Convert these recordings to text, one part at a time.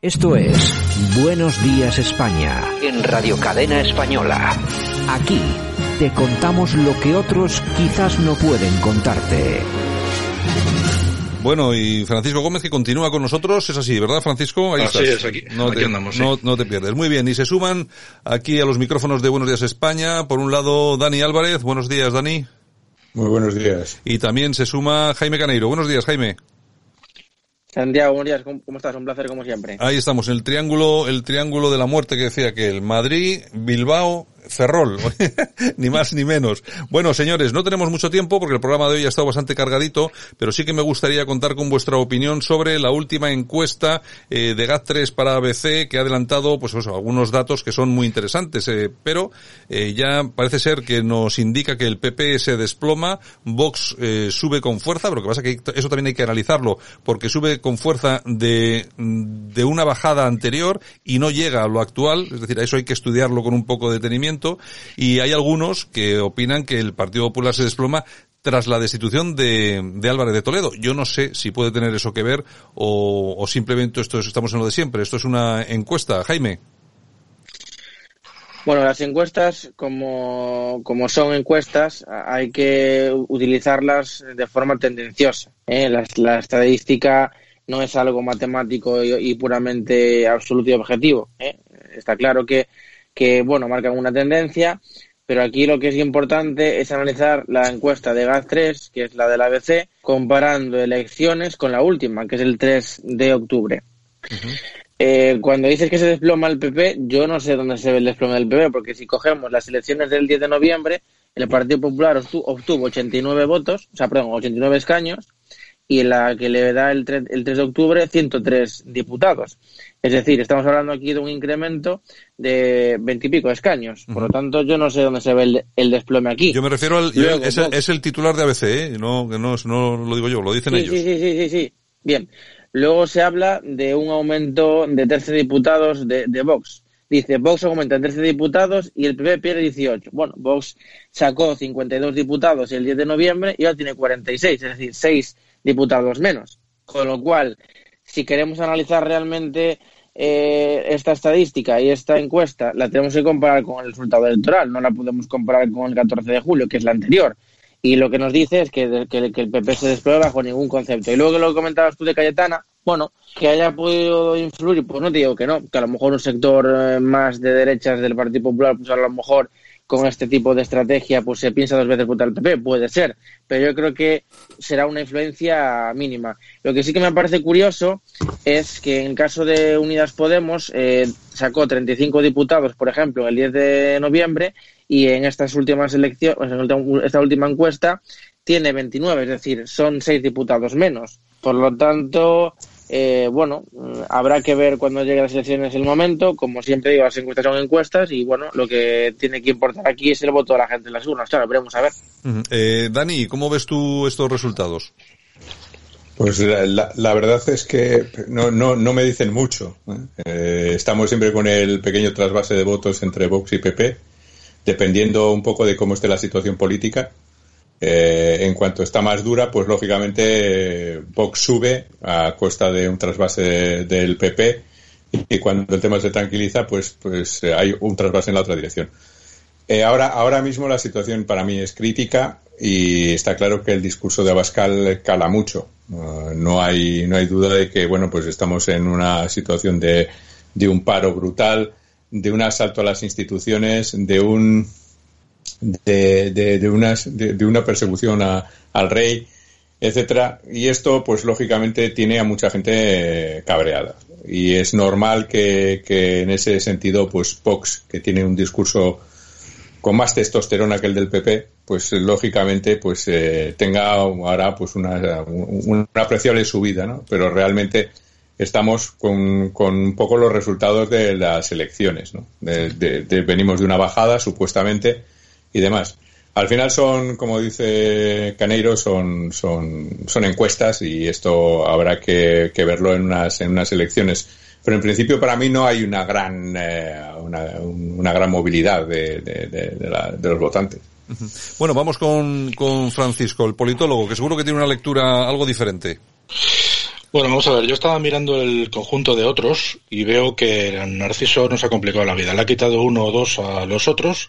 Esto es Buenos Días España en Radio Cadena Española. Aquí te contamos lo que otros quizás no pueden contarte. Bueno, y Francisco Gómez que continúa con nosotros, es así, ¿verdad Francisco? Ahí así es, aquí, no aquí te, andamos. sí. no, no te pierdes. Muy bien, y se suman aquí a los micrófonos de Buenos Días España, por un lado Dani Álvarez, buenos días Dani, Muy buenos días. y también se suma Jaime Caneiro, buenos días Jaime. Santiago, buenos días, ¿cómo estás? Un placer como siempre. Ahí estamos, el triángulo, el triángulo de la muerte que decía que el Madrid, Bilbao, Ferrol, ni más ni menos. Bueno, señores, no tenemos mucho tiempo porque el programa de hoy ha estado bastante cargadito, pero sí que me gustaría contar con vuestra opinión sobre la última encuesta eh, de GAT3 para ABC que ha adelantado, pues algunos datos que son muy interesantes, eh, pero eh, ya parece ser que nos indica que el PP se desploma, Vox sube con fuerza, pero lo que pasa que eso también hay que analizarlo, porque sube con fuerza de, de una bajada anterior y no llega a lo actual, es decir, a eso hay que estudiarlo con un poco de detenimiento, y hay algunos que opinan que el Partido Popular se desploma tras la destitución de, de Álvarez de Toledo. Yo no sé si puede tener eso que ver o, o simplemente esto es, estamos en lo de siempre. Esto es una encuesta. Jaime. Bueno, las encuestas, como, como son encuestas, hay que utilizarlas de forma tendenciosa. ¿eh? La, la estadística no es algo matemático y, y puramente absoluto y objetivo. ¿eh? Está claro que, que, bueno, marcan una tendencia, pero aquí lo que es importante es analizar la encuesta de GAT3, que es la del ABC, comparando elecciones con la última, que es el 3 de octubre. Eh, cuando dices que se desploma el PP, yo no sé dónde se ve el desplome del PP, porque si cogemos las elecciones del 10 de noviembre, el Partido Popular obtu- obtuvo 89 votos, o sea, perdón, 89 escaños, y la que le da el 3, el 3 de octubre, 103 diputados. Es decir, estamos hablando aquí de un incremento de 20 y pico escaños. Por lo tanto, yo no sé dónde se ve el, el desplome aquí. Yo me refiero al, Luego, es, el, Vox. es el titular de ABC, ¿eh? no, no, no lo digo yo, lo dicen Sí, ellos. sí, sí, sí, sí, sí. Bien. Luego se habla de un aumento de 13 diputados de, de Vox. Dice, Vox aumenta en 13 diputados y el PP pierde 18. Bueno, Vox sacó 52 diputados el 10 de noviembre y ahora tiene 46, es decir, 6 diputados menos. Con lo cual, si queremos analizar realmente eh, esta estadística y esta encuesta, la tenemos que comparar con el resultado electoral, no la podemos comparar con el 14 de julio, que es la anterior. Y lo que nos dice es que, que, el PP se desplome bajo ningún concepto. Y luego que lo comentabas tú de Cayetana, bueno, que haya podido influir, pues no te digo que no, que a lo mejor un sector eh, más de derechas del Partido Popular, pues a lo mejor con este tipo de estrategia, pues se piensa dos veces votar al PP, puede ser, pero yo creo que será una influencia mínima. Lo que sí que me parece curioso es que en caso de Unidas Podemos eh, sacó 35 diputados, por ejemplo, el 10 de noviembre y en estas últimas elecciones, esta última encuesta, tiene 29, es decir, son 6 diputados menos. Por lo tanto, eh, bueno, habrá que ver cuando lleguen las elecciones el momento. Como siempre digo, las encuestas son encuestas y bueno, lo que tiene que importar aquí es el voto de la gente en las urnas. Claro, veremos a ver. Eh, Dani, ¿cómo ves tú estos resultados? Pues la, la- la verdad es que no, no, no me dicen mucho. ¿eh? Eh, estamos siempre con el pequeño trasvase de votos entre Vox y PP, dependiendo un poco de cómo esté la situación política. Eh, en cuanto está más dura, pues lógicamente eh, Vox sube a costa de un trasvase de- del PP y cuando el tema se tranquiliza, pues, pues eh, hay un trasvase en la otra dirección. Eh, ahora, ahora mismo la situación para mí es crítica y está claro que el discurso de Abascal cala mucho. Uh, no hay, no hay duda de que, bueno, pues estamos en una situación de, de un paro brutal, de un asalto a las instituciones, de un, de, de, unas, de, de una persecución a- al rey, etcétera. Y esto, pues lógicamente, tiene a mucha gente eh, cabreada. Y es normal que, en ese sentido, pues Vox, que tiene un discurso con más testosterona que el del PP, pues lógicamente pues eh, tenga ahora pues una, una apreciable subida, ¿no? Pero realmente estamos con, con un poco los resultados de las elecciones, ¿no? De- venimos de una bajada, supuestamente, y demás. Al final son, como dice Caneiro, son, son, son encuestas y esto habrá que, verlo en unas, en unas elecciones. Pero en principio para mí no hay una gran, eh, una, una gran movilidad de, de los votantes. Bueno, vamos con, con Francisco, el politólogo, que seguro que tiene una lectura algo diferente. Bueno, vamos a ver, yo estaba mirando el conjunto de otros y veo que Narciso nos ha complicado la vida. Le ha quitado uno o dos a los otros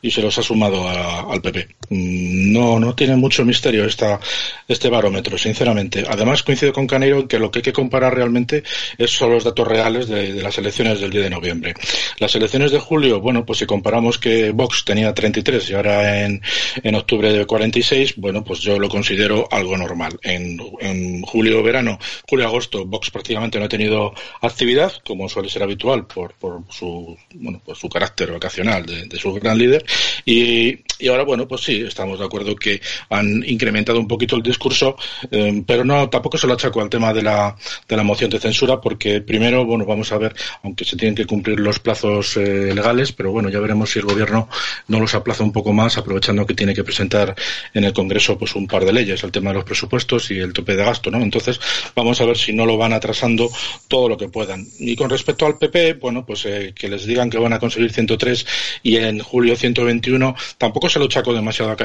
y se los ha sumado al PP. Mm, no, no tiene mucho misterio esta, este barómetro, sinceramente. Además, coincido con Caneiro en que lo que hay que comparar realmente es, son los datos reales de, de las elecciones del 10 de noviembre. Las elecciones de julio, bueno, pues si comparamos que Vox tenía 33 y ahora en, en octubre de 46, bueno, pues yo lo considero algo normal. En, en julio-verano julio-agosto Vox prácticamente no ha tenido actividad, como suele ser habitual por, por su bueno por su carácter vacacional de, de su gran líder. Y, y, ahora, bueno, pues sí, estamos de acuerdo que han incrementado un poquito el discurso, eh, pero no tampoco se lo achaco al tema de la, de la moción de censura, porque primero, bueno, vamos a ver, aunque se tienen que cumplir los plazos eh, legales, pero bueno, ya veremos si el gobierno no los aplaza un poco más, aprovechando que tiene que presentar en el Congreso pues un par de leyes, el tema de los presupuestos y el tope de gasto, ¿no? Entonces, vamos a ver si no lo van atrasando todo lo que puedan. Y con respecto al PP, bueno, pues eh, que les digan que van a conseguir 103 y en julio 121, tampoco se lo chaco demasiado a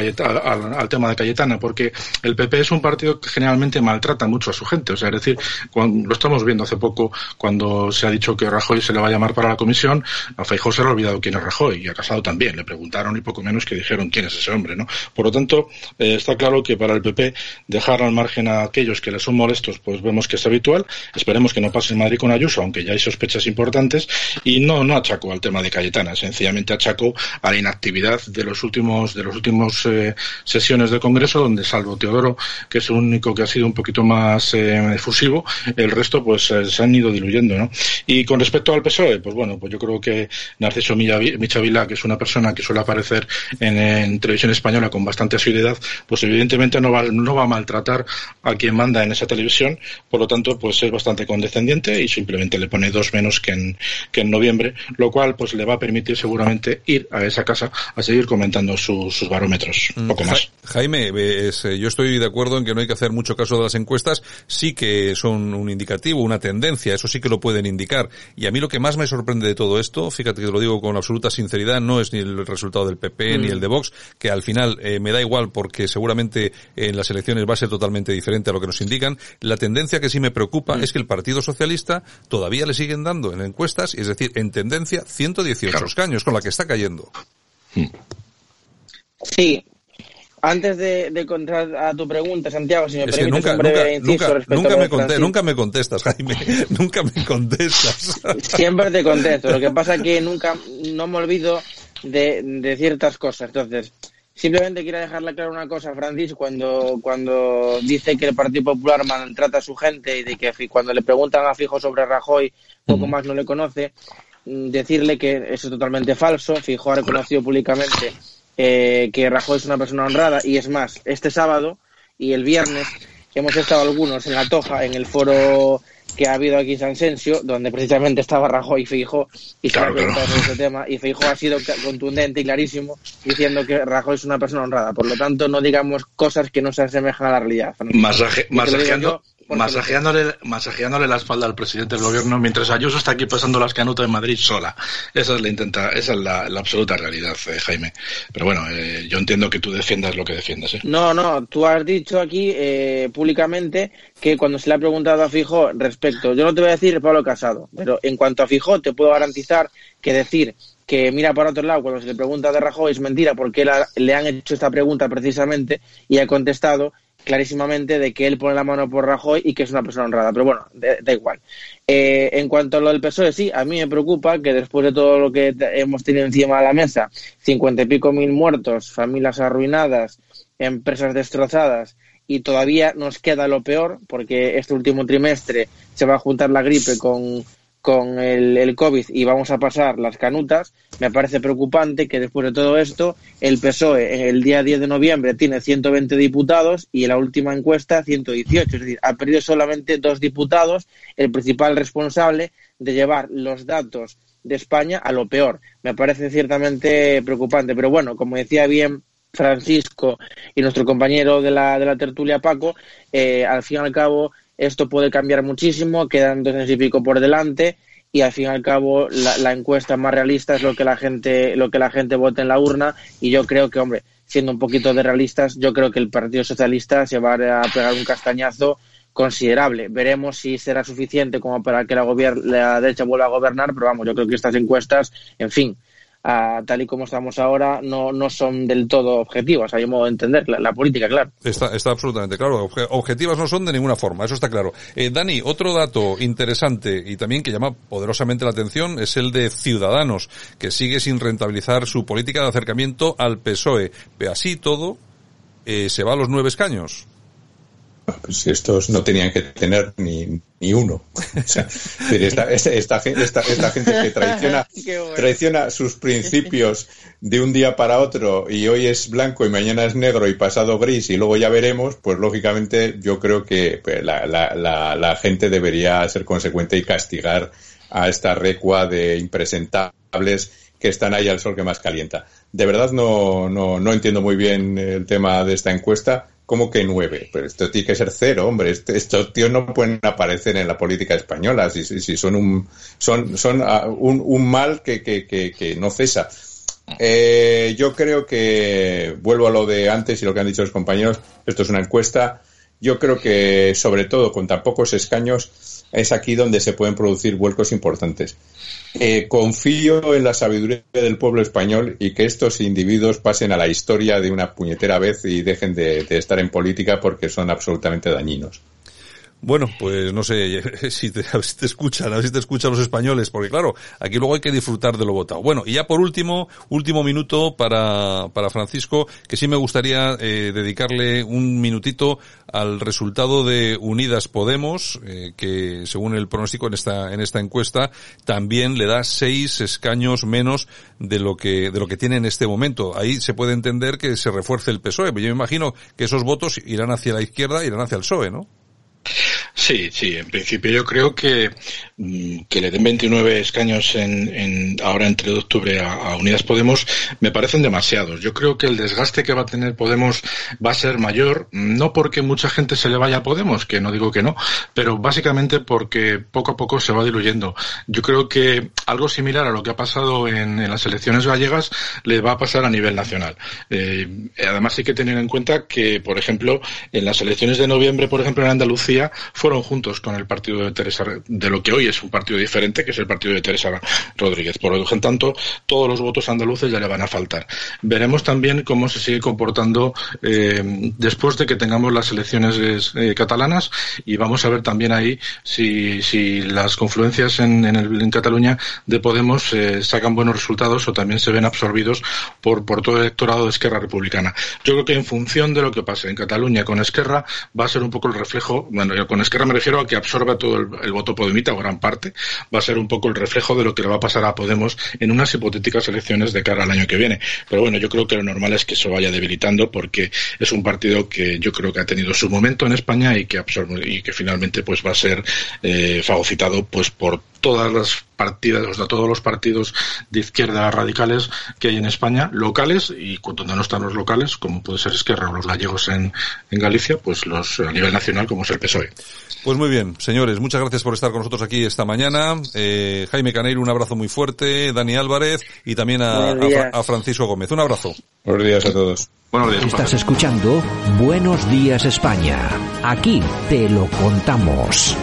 al, tema de Cayetana, porque el PP es un partido que generalmente maltrata mucho a su gente. O sea, es decir, lo estamos viendo hace poco cuando se ha dicho que Rajoy se le va a llamar para la comisión, a Feijóo se le ha olvidado quién es Rajoy y a Casado también. Le preguntaron y poco menos que dijeron quién es ese hombre, ¿no? Por lo tanto, eh, está claro que para el PP dejar al margen a aquellos que le son molestos, pues vemos que es habitual. Esperemos que no pase en Madrid con Ayuso, aunque ya hay sospechas importantes. Y no, no achaco al tema de Cayetana, sencillamente achaco a la inactividad de los últimos, de los últimos eh, sesiones del Congreso, donde salvo Teodoro, que es el único que ha sido un poquito más eh, efusivo, el resto pues eh, se han ido diluyendo, ¿no? Y con respecto al PSOE, pues bueno, pues yo creo que Narciso Michavila, que es una persona que suele aparecer en, en televisión española con bastante asiduidad, pues evidentemente no va, no va a maltratar a quien manda en esa televisión, por lo tanto, pues es bastante condescendiente y simplemente le pone dos menos que en, que en noviembre, lo cual pues le va a permitir seguramente ir a esa casa a seguir comentando su, sus barómetros, un poco más. Jaime, es, yo estoy de acuerdo en que no hay que hacer mucho caso de las encuestas, sí que son un indicativo, una tendencia, eso sí que lo pueden indicar. Y a mí lo que más me sorprende de todo esto, fíjate que te lo digo con absoluta sinceridad, no es ni el resultado del PP mm. ni el de Vox, que al final eh, me da igual porque seguramente en las elecciones va a ser totalmente diferente a lo que nos indican. La tendencia que sí me preocupa mm. es que el Partido Socialista todavía le siguen dando en encuestas, es decir, en tendencia 118 claro. escaños, con la que está cayendo. Mm. Sí, antes de, de contar a tu pregunta, Santiago, si me es permites nunca, un breve nunca, inciso nunca, nunca, me conté, nunca me contestas, Jaime. nunca me contestas. Siempre te contesto. Lo que pasa es que nunca, no me olvido de, de ciertas cosas. Entonces, simplemente quiero dejarle claro una cosa, Francis, cuando, cuando dice que el Partido Popular maltrata a su gente y de que cuando le preguntan a Fijo sobre Rajoy, poco más no le conoce, mm, decirle que eso es totalmente falso. Fijo ha reconocido públicamente eh, que Rajoy es una persona honrada y es más, este sábado y el viernes hemos estado algunos en la Toja, en el foro que ha habido aquí en San Sensio, donde precisamente estaba Rajoy y se ha claro. sobre este tema y Feijóo ha sido contundente y clarísimo diciendo que Rajoy es una persona honrada. Por lo tanto, no digamos cosas que no se asemejan a la realidad. Masaje, masajeando, masajeándole, masajeándole la espalda al presidente del gobierno mientras Ayuso está aquí pasando las canutas en Madrid sola. Esa es la intenta, esa es la, la absoluta realidad, eh, Jaime. Pero bueno, eh, yo entiendo que tú defiendas lo que defiendas. ¿eh? No, no, tú has dicho aquí eh, públicamente que cuando se le ha preguntado a Fijo respecto, yo no te voy a decir Pablo Casado, pero en cuanto a Fijo te puedo garantizar que decir que mira para otro lado cuando se le pregunta de Rajoy es mentira porque él ha- le han hecho esta pregunta precisamente y ha contestado clarísimamente de que él pone la mano por Rajoy y que es una persona honrada. Pero bueno, da, igual. Eh, en cuanto a lo del PSOE, sí, a mí me preocupa que después de todo lo que hemos tenido encima de la mesa, cincuenta y pico mil muertos, familias arruinadas, empresas destrozadas, y todavía nos queda lo peor, porque este último trimestre se va a juntar la gripe con, con el, el COVID y vamos a pasar las canutas, me parece preocupante que después de todo esto, el PSOE el día 10 de noviembre tiene 120 diputados y en la última encuesta 118. Es decir, ha perdido solamente dos diputados, el principal responsable de llevar los datos de España a lo peor. Me parece ciertamente preocupante. Pero bueno, como decía bien Francisco y nuestro compañero de la, de la tertulia Paco, eh, al fin y al cabo esto puede cambiar muchísimo, quedan dos y pico por delante y al fin y al cabo la, la encuesta más realista es lo que la gente lo que la gente vota en la urna y yo creo que hombre siendo un poquito de realistas yo creo que el Partido Socialista se va a pegar un castañazo considerable. Veremos si será suficiente como para que la, la derecha vuelva a gobernar, pero vamos, yo creo que estas encuestas, en fin, tal y como estamos ahora, no, no son del todo objetivas, hay un modo de entender la, política, claro. Está, está absolutamente claro. Objetivas no son de ninguna forma, eso está claro. Eh, Dani, otro dato interesante y también que llama poderosamente la atención es el de Ciudadanos, que sigue sin rentabilizar su política de acercamiento al PSOE. Así todo, eh, se va a los nueve escaños. Pues estos no tenían que tener ni, ni uno. O sea, esta, esta, esta, gente que traiciona, traiciona sus principios de un día para otro y hoy es blanco y mañana es negro y pasado gris y luego ya veremos, pues lógicamente yo creo que pues, la, la, la, la gente debería ser consecuente y castigar a esta recua de impresentables que están ahí al sol que más calienta. De verdad no, no, no entiendo muy bien el tema de esta encuesta ¿Cómo que nueve? Pero esto tiene que ser cero, hombre. Este, estos tíos no pueden aparecer en la política española si, si, son un son son ah, un, un mal que, que, que, no cesa. Eh, yo creo que vuelvo a lo de antes y lo que han dicho los compañeros. Esto es una encuesta. Yo creo que sobre todo con tan pocos escaños es aquí donde se pueden producir vuelcos importantes. Eh, confío en la sabiduría del pueblo español y que estos individuos pasen a la historia de una puñetera vez y dejen de estar en política porque son absolutamente dañinos. Bueno, pues no sé si te, te escuchan, a ver si te escuchan los españoles, porque claro, aquí luego hay que disfrutar de lo votado. Bueno, y ya por último, último minuto para, para Francisco, que sí me gustaría eh, dedicarle un minutito al resultado de Unidas Podemos, eh, que según el pronóstico en esta, en esta encuesta, también le da seis escaños menos de lo que, de lo que tiene en este momento. Ahí se puede entender que se refuerce el PSOE. Yo me imagino que esos votos irán hacia la izquierda, irán hacia el PSOE, ¿no? Sí, sí, en principio yo creo que, mm, que le den 29 escaños en, ahora entre octubre a, Unidas Podemos me parecen demasiados. Yo creo que el desgaste que va a tener Podemos va a ser mayor, no porque mucha gente se le vaya a Podemos, que no digo que no, pero básicamente porque poco a poco se va diluyendo. Yo creo que algo similar a lo que ha pasado en, en las elecciones gallegas le va a pasar a nivel nacional. Eh, además hay que tener en cuenta que, por ejemplo, en las elecciones de noviembre, por ejemplo, en Andalucía, fueron juntos con el partido de Teresa, de lo que hoy es un partido diferente, que es el partido de Teresa Rodríguez. Por lo tanto, todos los votos andaluces ya le van a faltar. Veremos también cómo se sigue comportando eh, después de que tengamos las elecciones eh, catalanas y vamos a ver también ahí si, si las confluencias en, en, Cataluña de Podemos eh, sacan buenos resultados o también se ven absorbidos por, por todo el electorado de Esquerra Republicana. Yo creo que en función de lo que pase en Cataluña con Esquerra va a ser un poco el reflejo, con Esquerra me refiero a que absorba todo el, voto podemita o gran parte, va a ser un poco el reflejo de lo que le va a pasar a Podemos en unas hipotéticas elecciones de cara al año que viene. Pero bueno, yo creo que lo normal es que se vaya debilitando porque es un partido que yo creo que ha tenido su momento en España y que absorbe y que finalmente pues va a ser eh, fagocitado pues por todas las partidas, o sea, todos los partidos de izquierda radicales que hay en España, locales, y donde no están los locales, como puede ser Esquerra o los gallegos en, en Galicia, pues los a nivel nacional, como es el PSOE. Pues muy bien, señores, muchas gracias por estar con nosotros aquí esta mañana. Eh, Jaime Caneiro, un abrazo muy fuerte, Dani Álvarez y también a, a, Francisco Gómez. Un abrazo. Buenos días a todos. Buenos días. Estás escuchando Buenos Días España. Aquí te lo contamos.